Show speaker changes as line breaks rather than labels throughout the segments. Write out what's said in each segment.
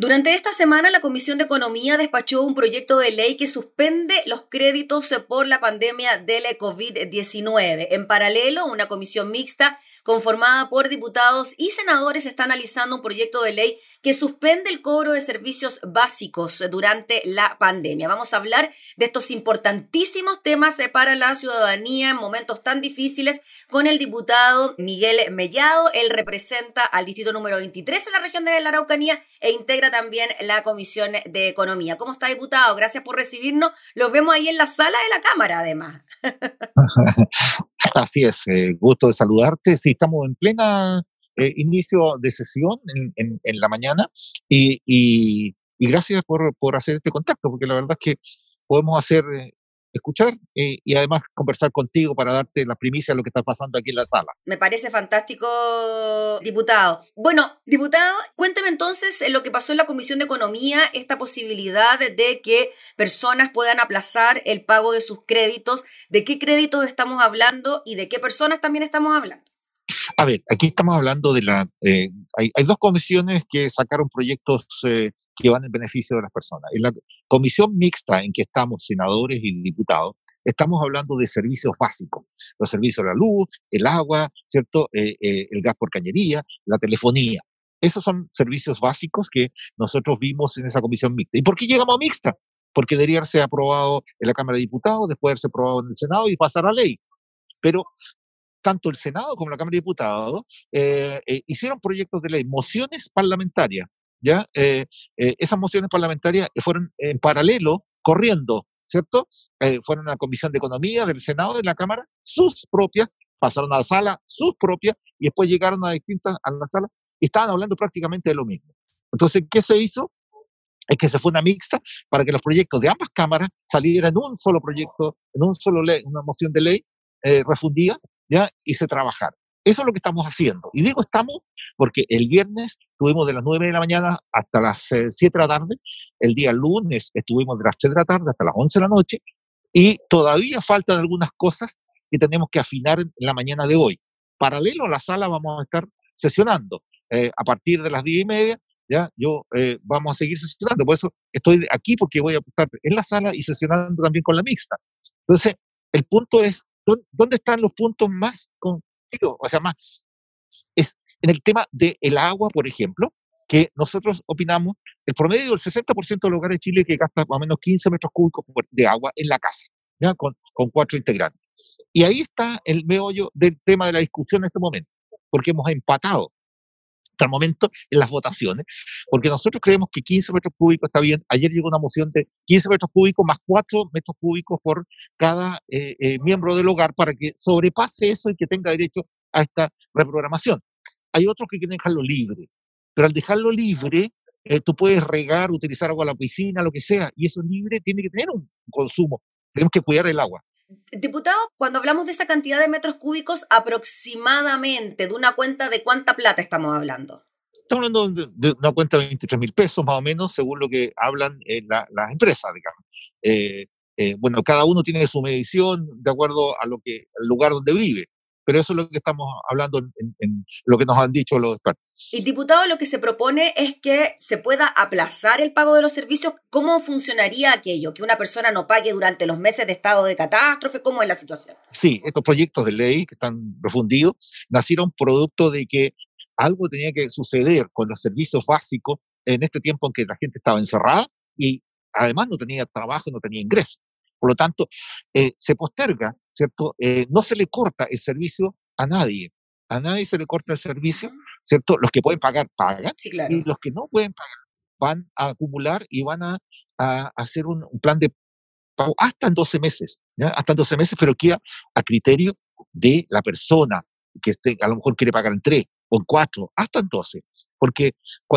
Durante esta semana, la Comisión de Economía despachó un proyecto de ley que suspende los créditos por la pandemia del COVID-19. En paralelo, una comisión mixta conformada por diputados y senadores está analizando un proyecto de ley que suspende el cobro de servicios básicos durante la pandemia. Vamos a hablar de estos importantísimos temas para la ciudadanía en momentos tan difíciles con el diputado Miguel Mellado. Él representa al distrito número 23 en la región de la Araucanía e integra también la Comisión de Economía. ¿Cómo está, diputado? Gracias por recibirnos. Los vemos ahí en la sala de la Cámara, además.
Así es, eh, gusto de saludarte. Sí, estamos en plena eh, inicio de sesión en, la mañana y, gracias por, por, hacer este contacto, porque la verdad es que podemos hacer eh, escuchar eh, y además conversar contigo para darte la primicia de lo que está pasando aquí en la sala.
Me parece fantástico, diputado. Bueno, diputado, cuénteme entonces lo que pasó en la Comisión de Economía, esta posibilidad de que personas puedan aplazar el pago de sus créditos, de qué créditos estamos hablando y de qué personas también estamos hablando.
A ver, aquí estamos hablando de la... Eh, hay, dos comisiones que sacaron proyectos eh, que van en beneficio de las personas. En la comisión mixta en que estamos senadores y diputados, estamos hablando de servicios básicos, los servicios de la luz, el agua, ¿cierto? Eh, eh, el gas por cañería, la telefonía. Esos son servicios básicos que nosotros vimos en esa comisión mixta. ¿Y por qué llegamos a mixta? Porque debería haberse aprobado en la Cámara de Diputados, después de haberse aprobado en el Senado y pasar a ley. Pero tanto el Senado como la Cámara de Diputados eh, hicieron proyectos de ley, mociones parlamentarias, ¿ya? Eh, eh, esas mociones parlamentarias fueron en paralelo, corriendo, ¿cierto? Eh, fueron a la Comisión de Economía del Senado, de la Cámara, sus propias, pasaron a la sala, sus propias, y después llegaron a distintas, a la sala, y estaban hablando prácticamente de lo mismo. Entonces, ¿qué se hizo? Es que se fue una mixta para que los proyectos de ambas cámaras salieran en un solo proyecto, en un solo ley, una moción de ley refundida, ¿ya? Y se trabajara. Eso es lo que estamos haciendo. Y digo estamos porque el viernes estuvimos de las 9 de la mañana hasta las 7 eh, de la tarde, el día lunes estuvimos de las 3 de la tarde hasta las 11 de la noche y todavía faltan algunas cosas que tenemos que afinar en la mañana de hoy. Paralelo a la sala vamos a estar sesionando. Eh, a partir de las 10 y media, ya, yo eh, vamos a seguir sesionando. Por eso estoy aquí porque voy a estar en la sala y sesionando también con la mixta. Entonces, el punto es, ¿dónde están los puntos más o sea, más, es en el tema del el agua, por ejemplo, que nosotros opinamos, el promedio del 60% de los hogares de Chile que gasta más o menos 15 metros cúbicos de agua en la casa, ¿ya? Con, con cuatro integrantes. Y ahí está el meollo del tema de la discusión en este momento, porque hemos empatado hasta el momento en las votaciones, porque nosotros creemos que 15 metros cúbicos está bien. Ayer llegó una moción de 15 metros cúbicos más 4 metros cúbicos por cada eh, eh, miembro del hogar para que sobrepase eso y que tenga derecho a esta reprogramación. Hay otros que quieren dejarlo libre, pero al dejarlo libre, eh, tú puedes regar, utilizar agua a la piscina, lo que sea, y eso libre tiene que tener un consumo. Tenemos que cuidar el agua.
Diputado, cuando hablamos de esa cantidad de metros cúbicos, aproximadamente, de una cuenta de cuánta plata estamos hablando.
Estamos hablando de, una cuenta de 23 mil pesos más o menos, según lo que hablan las empresas, digamos. Eh, eh, bueno, cada uno tiene su medición de acuerdo al lugar donde vive pero eso es lo que estamos hablando en, lo que nos han dicho los expertos.
Y diputado, lo que se propone es que se pueda aplazar el pago de los servicios. ¿Cómo funcionaría aquello? Que una persona no pague durante los meses de estado de catástrofe. ¿Cómo es la situación?
Sí, estos proyectos de ley que están refundidos nacieron producto de que algo tenía que suceder con los servicios básicos en este tiempo en que la gente estaba encerrada y además no tenía trabajo, no tenía ingresos. Por lo tanto, eh, se posterga ¿cierto? Eh, no se le corta el servicio a nadie. A nadie se le corta el servicio, ¿cierto? Los que pueden pagar, pagan. Y los que no pueden pagar van a acumular y van a, hacer un, plan de pago hasta en 12 meses, ¿ya? Hasta en 12 meses, pero queda a criterio de la persona que esté, a lo mejor quiere pagar en 3 o en 4, hasta en 12 porque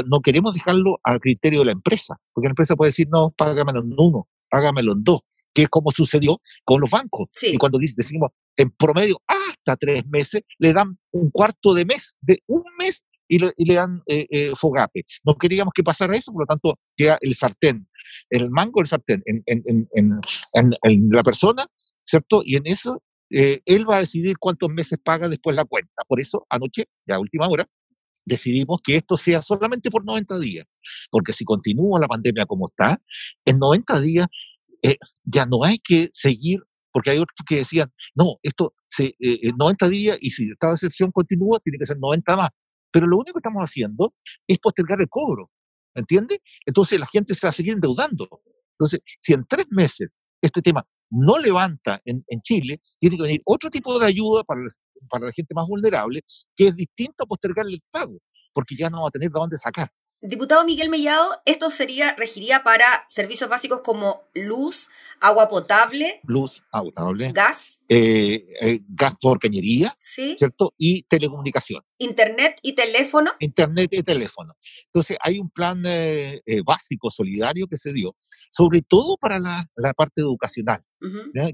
no queremos dejarlo al criterio de la empresa, porque la empresa puede decir, no, págamelo en uno, págamelo en dos, que es como sucedió con los bancos. Y cuando decimos en promedio hasta tres meses, le dan un cuarto de mes, de un mes, y le, dan eh, eh, fogape. No queríamos que pasara eso, por lo tanto, queda el sartén, el mango del sartén en, en, en, en, la persona, ¿cierto? Y en eso eh, él va a decidir cuántos meses paga después la cuenta. Por eso, anoche, ya a última hora, decidimos que esto sea solamente por 90 días, porque si continúa la pandemia como está, en 90 días eh, ya no hay que seguir, porque hay otros que decían, no, esto se, eh, 90 días y si esta excepción continúa, tiene que ser 90 más. Pero lo único que estamos haciendo es postergar el cobro, ¿entiendes? Entonces la gente se va a seguir endeudando. Entonces, si en tres meses este tema no levanta en, Chile, tiene que venir otro tipo de ayuda para, para la gente más vulnerable, que es distinto a postergarle el pago, porque ya no va a tener de dónde sacar.
Diputado Miguel Mellado, esto sería, regiría para servicios básicos como luz, agua potable.
Luz, agua potable.
Gas.
Eh, eh, gas por cañería. Sí. ¿Cierto? Y telecomunicación.
Internet y teléfono.
Internet y teléfono. Entonces, hay un plan eh, básico, solidario que se dio, sobre todo para la, la parte educacional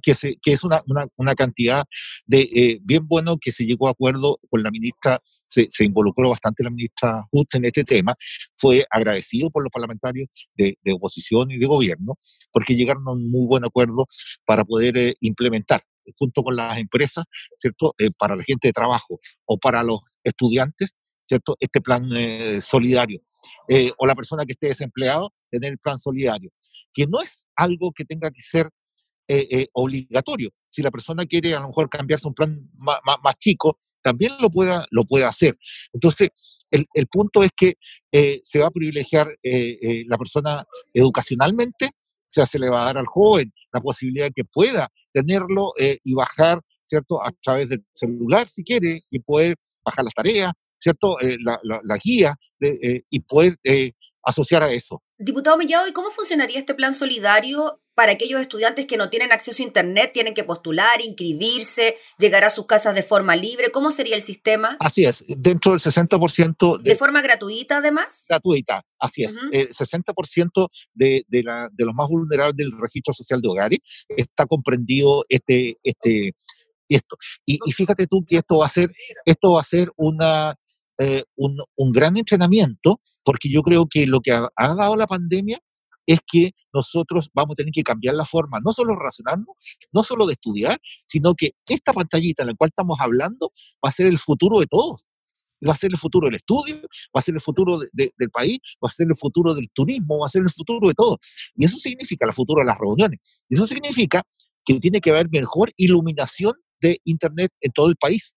que, se, que, es una, una, una cantidad de eh, bien bueno que se llegó a acuerdo con la ministra, se, se, involucró bastante la ministra Just en este tema, fue agradecido por los parlamentarios de, de, oposición y de gobierno, porque llegaron a un muy buen acuerdo para poder eh, implementar junto con las empresas, ¿cierto? Eh, para la gente de trabajo o para los estudiantes, ¿cierto? Este plan solidario. o la persona que esté desempleado, tener el plan solidario, que no es algo que tenga que ser eh, eh, obligatorio. Si la persona quiere a lo mejor cambiarse un plan más, chico, también lo pueda, lo pueda hacer. Entonces, el, punto es que eh, se va a privilegiar la persona educacionalmente, o sea, se le va a dar al joven la posibilidad de que pueda tenerlo y bajar, ¿cierto?, a través del celular si quiere y poder bajar las tareas, ¿cierto?, la, guía y poder asociar a eso.
Diputado Mellado, ¿y cómo funcionaría este plan solidario para aquellos estudiantes que no tienen acceso a Internet, tienen que postular, inscribirse, llegar a sus casas de forma libre. ¿Cómo sería el sistema?
Así es, dentro del 60%...
De, ¿De forma gratuita además?
Gratuita, así es. El 60% de, de, la, de los más vulnerables del registro social de hogares está comprendido este, este, esto. Y, y, fíjate tú que esto va a ser, esto va a ser una, eh, un, un, gran entrenamiento, porque yo creo que lo que ha, ha dado la pandemia es que nosotros vamos a tener que cambiar la forma, no solo de no solo de estudiar, sino que esta pantallita en la cual estamos hablando va a ser el futuro de todos. Va a ser el futuro del estudio, va a ser el futuro del país, va a ser el futuro del turismo, va a ser el futuro de todo. Y eso significa el futuro de las reuniones. Y eso significa que tiene que haber mejor iluminación de Internet en todo el país,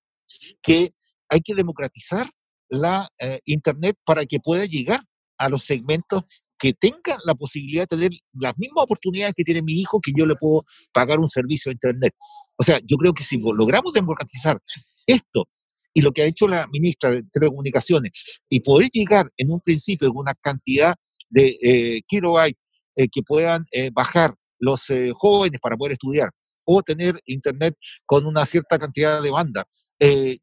que hay que democratizar la eh, Internet para que pueda llegar a los segmentos que tenga la posibilidad de tener las mismas oportunidades que tiene mi hijo, que yo le puedo pagar un servicio de Internet. O sea, yo creo que si logramos democratizar esto y lo que ha hecho la ministra de Telecomunicaciones y poder llegar en un principio a una cantidad de eh, kilobytes eh, que puedan eh, bajar los eh, jóvenes para poder estudiar o tener internet con una cierta cantidad de banda,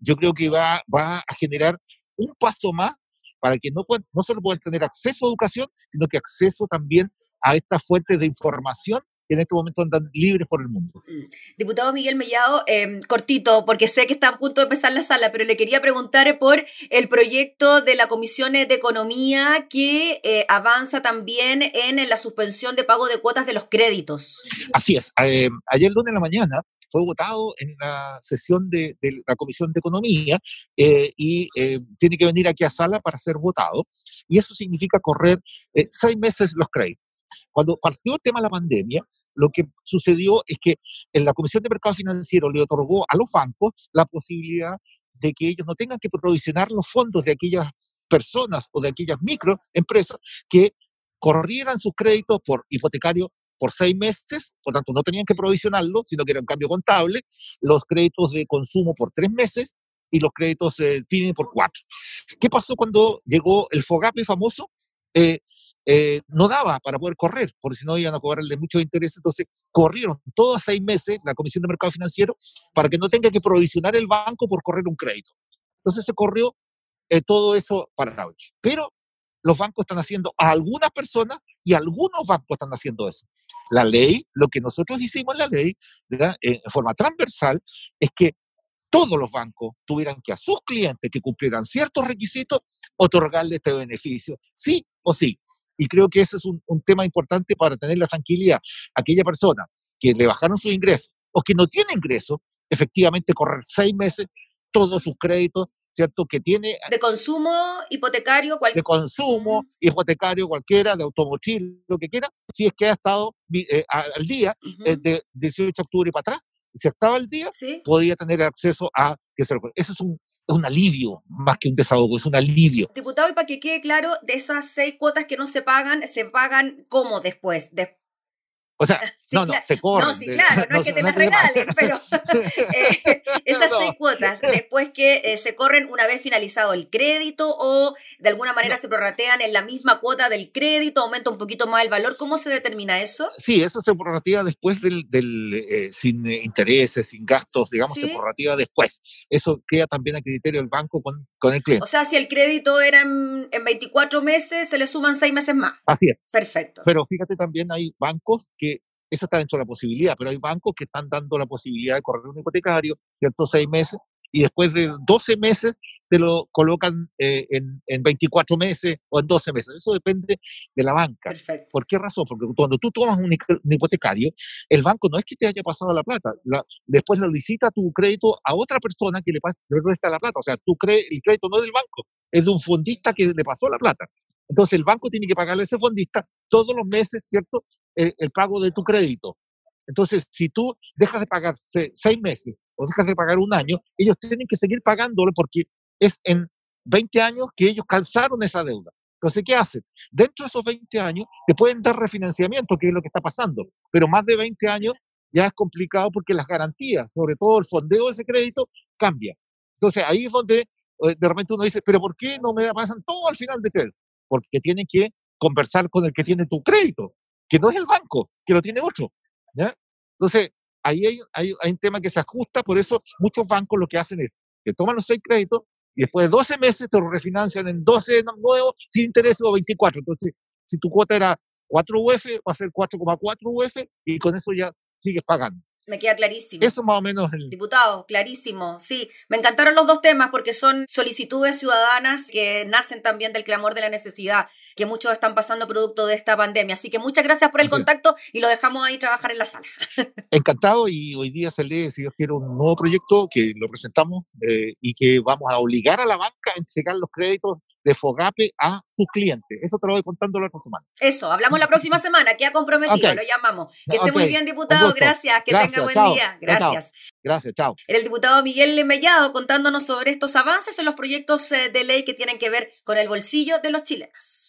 yo creo que va, va a generar un paso más para que no, no solo puedan tener acceso a educación, sino que acceso también a estas fuentes de información que en este momento andan libres por el mundo. Mm.
Diputado Miguel Mellado, em, cortito, porque sé que está a punto de empezar la sala, pero le quería preguntar por el proyecto de la Comisión de Economía que eh, avanza también en la suspensión de pago de cuotas de los créditos.
Así es. Eh, ayer lunes en la mañana fue votado en la sesión de, la Comisión de Economía eh, y eh, tiene que venir aquí a sala para ser votado. Y eso significa correr eh, seis meses los créditos. Cuando partió el tema de la pandemia, lo que sucedió es que en la Comisión de Mercado Financiero le otorgó a los bancos la posibilidad de que ellos no tengan que provisionar los fondos de aquellas personas o de aquellas microempresas que corrieran sus créditos por hipotecario por seis meses, por tanto no tenían que provisionarlo, sino que era un cambio contable, los créditos de consumo por tres meses y los créditos eh, tienen por cuatro. ¿Qué pasó cuando llegó el FOGAPE famoso? Eh, eh, no daba para poder correr, porque si no iban a cobrarle mucho interés, entonces corrieron todos seis meses la Comisión de Mercado Financiero para que no tenga que provisionar el banco por correr un crédito. Entonces se corrió eh, todo eso para hoy. Pero los bancos están haciendo a algunas personas y algunos bancos están haciendo eso. La ley, lo que nosotros hicimos en la ley, en forma transversal, es que todos los bancos tuvieran que a sus clientes que cumplieran ciertos requisitos otorgarle este beneficio, sí o sí. Y creo que ese es un, un tema importante para tener la tranquilidad. Aquella persona que le bajaron sus ingresos o que no tiene ingresos, efectivamente correr seis meses todos sus créditos ¿cierto? Que tiene...
De consumo, hipotecario, cualquier...
De consumo, hipotecario, cualquiera, de automotriz, lo que quiera, si es que ha estado eh, al día eh, de 18 de octubre para atrás. Si estaba al día, podía tener acceso a... Eso es un, un alivio, más que un desahogo, es un alivio.
Diputado, y para que quede claro, de esas seis cuotas que no se pagan, ¿se pagan cómo después?
O sea, no, no, se corren.
No, sí, claro, no, es que te las regalen, pero eh, esas seis cuotas, después que eh, se corren una vez finalizado el crédito o de alguna manera se prorratean en la misma cuota del crédito, aumenta un poquito más el valor, ¿cómo se determina eso?
Sí, eso se prorratea después del, del eh, sin intereses, sin gastos, digamos, se prorratea después. Eso queda también a criterio del banco con, con el cliente.
O sea, si el crédito era en, en 24 meses, se le suman seis meses más.
Así es.
Perfecto.
Pero fíjate, también hay bancos que eso está dentro de la posibilidad, pero hay bancos que están dando la posibilidad de correr un hipotecario, ¿cierto? Seis meses, y después de 12 meses te lo colocan eh, en, en, 24 meses o en 12 meses. Eso depende de la banca.
Perfecto.
¿Por qué razón? Porque cuando tú tomas un, hipotecario, el banco no es que te haya pasado la plata, después lo licita tu crédito a otra persona que le, pasa, le resta la plata. O sea, tú crees, el crédito no es del banco, es de un fondista que le pasó la plata. Entonces el banco tiene que pagarle a ese fondista todos los meses, ¿cierto? El, pago de tu crédito. Entonces, si tú dejas de pagar seis meses o dejas de pagar un año, ellos tienen que seguir pagándolo porque es en 20 años que ellos calzaron esa deuda. Entonces, ¿qué hacen? Dentro de esos 20 años te pueden dar refinanciamiento, que es lo que está pasando, pero más de 20 años ya es complicado porque las garantías, sobre todo el fondeo de ese crédito, cambia. Entonces, ahí es donde eh, de repente uno dice, pero ¿por qué no me pasan todo al final de crédito? Porque tienen que conversar con el que tiene tu crédito que no es el banco, que lo tiene otro. ¿ya? Entonces, ahí hay, hay, un tema que se ajusta, por eso muchos bancos lo que hacen es que toman los seis créditos y después de 12 meses te lo refinancian en 12 nuevos sin interés o 24. Entonces, si tu cuota era 4 UF, va a ser 4,4 UF y con eso ya sigues pagando.
Me queda clarísimo.
Eso más o menos. El...
Diputado, clarísimo. Sí, me encantaron los dos temas porque son solicitudes ciudadanas que nacen también del clamor de la necesidad que muchos están pasando producto de esta pandemia. Así que muchas gracias por el contacto y lo dejamos ahí trabajar en la sala.
Encantado y hoy día se lee, si Dios quiere, un nuevo proyecto que lo presentamos eh, y que vamos a obligar a la banca a entregar los créditos de Fogape a sus clientes. Eso te lo voy contando la otra semana.
Eso, hablamos la próxima semana, queda comprometido, lo llamamos. Que esté muy bien, diputado. Gracias, que tenga buen día. Gracias.
Gracias, chao.
el diputado Miguel Lemellado contándonos sobre estos avances en los proyectos eh, de ley que tienen que ver con el bolsillo de los chilenos.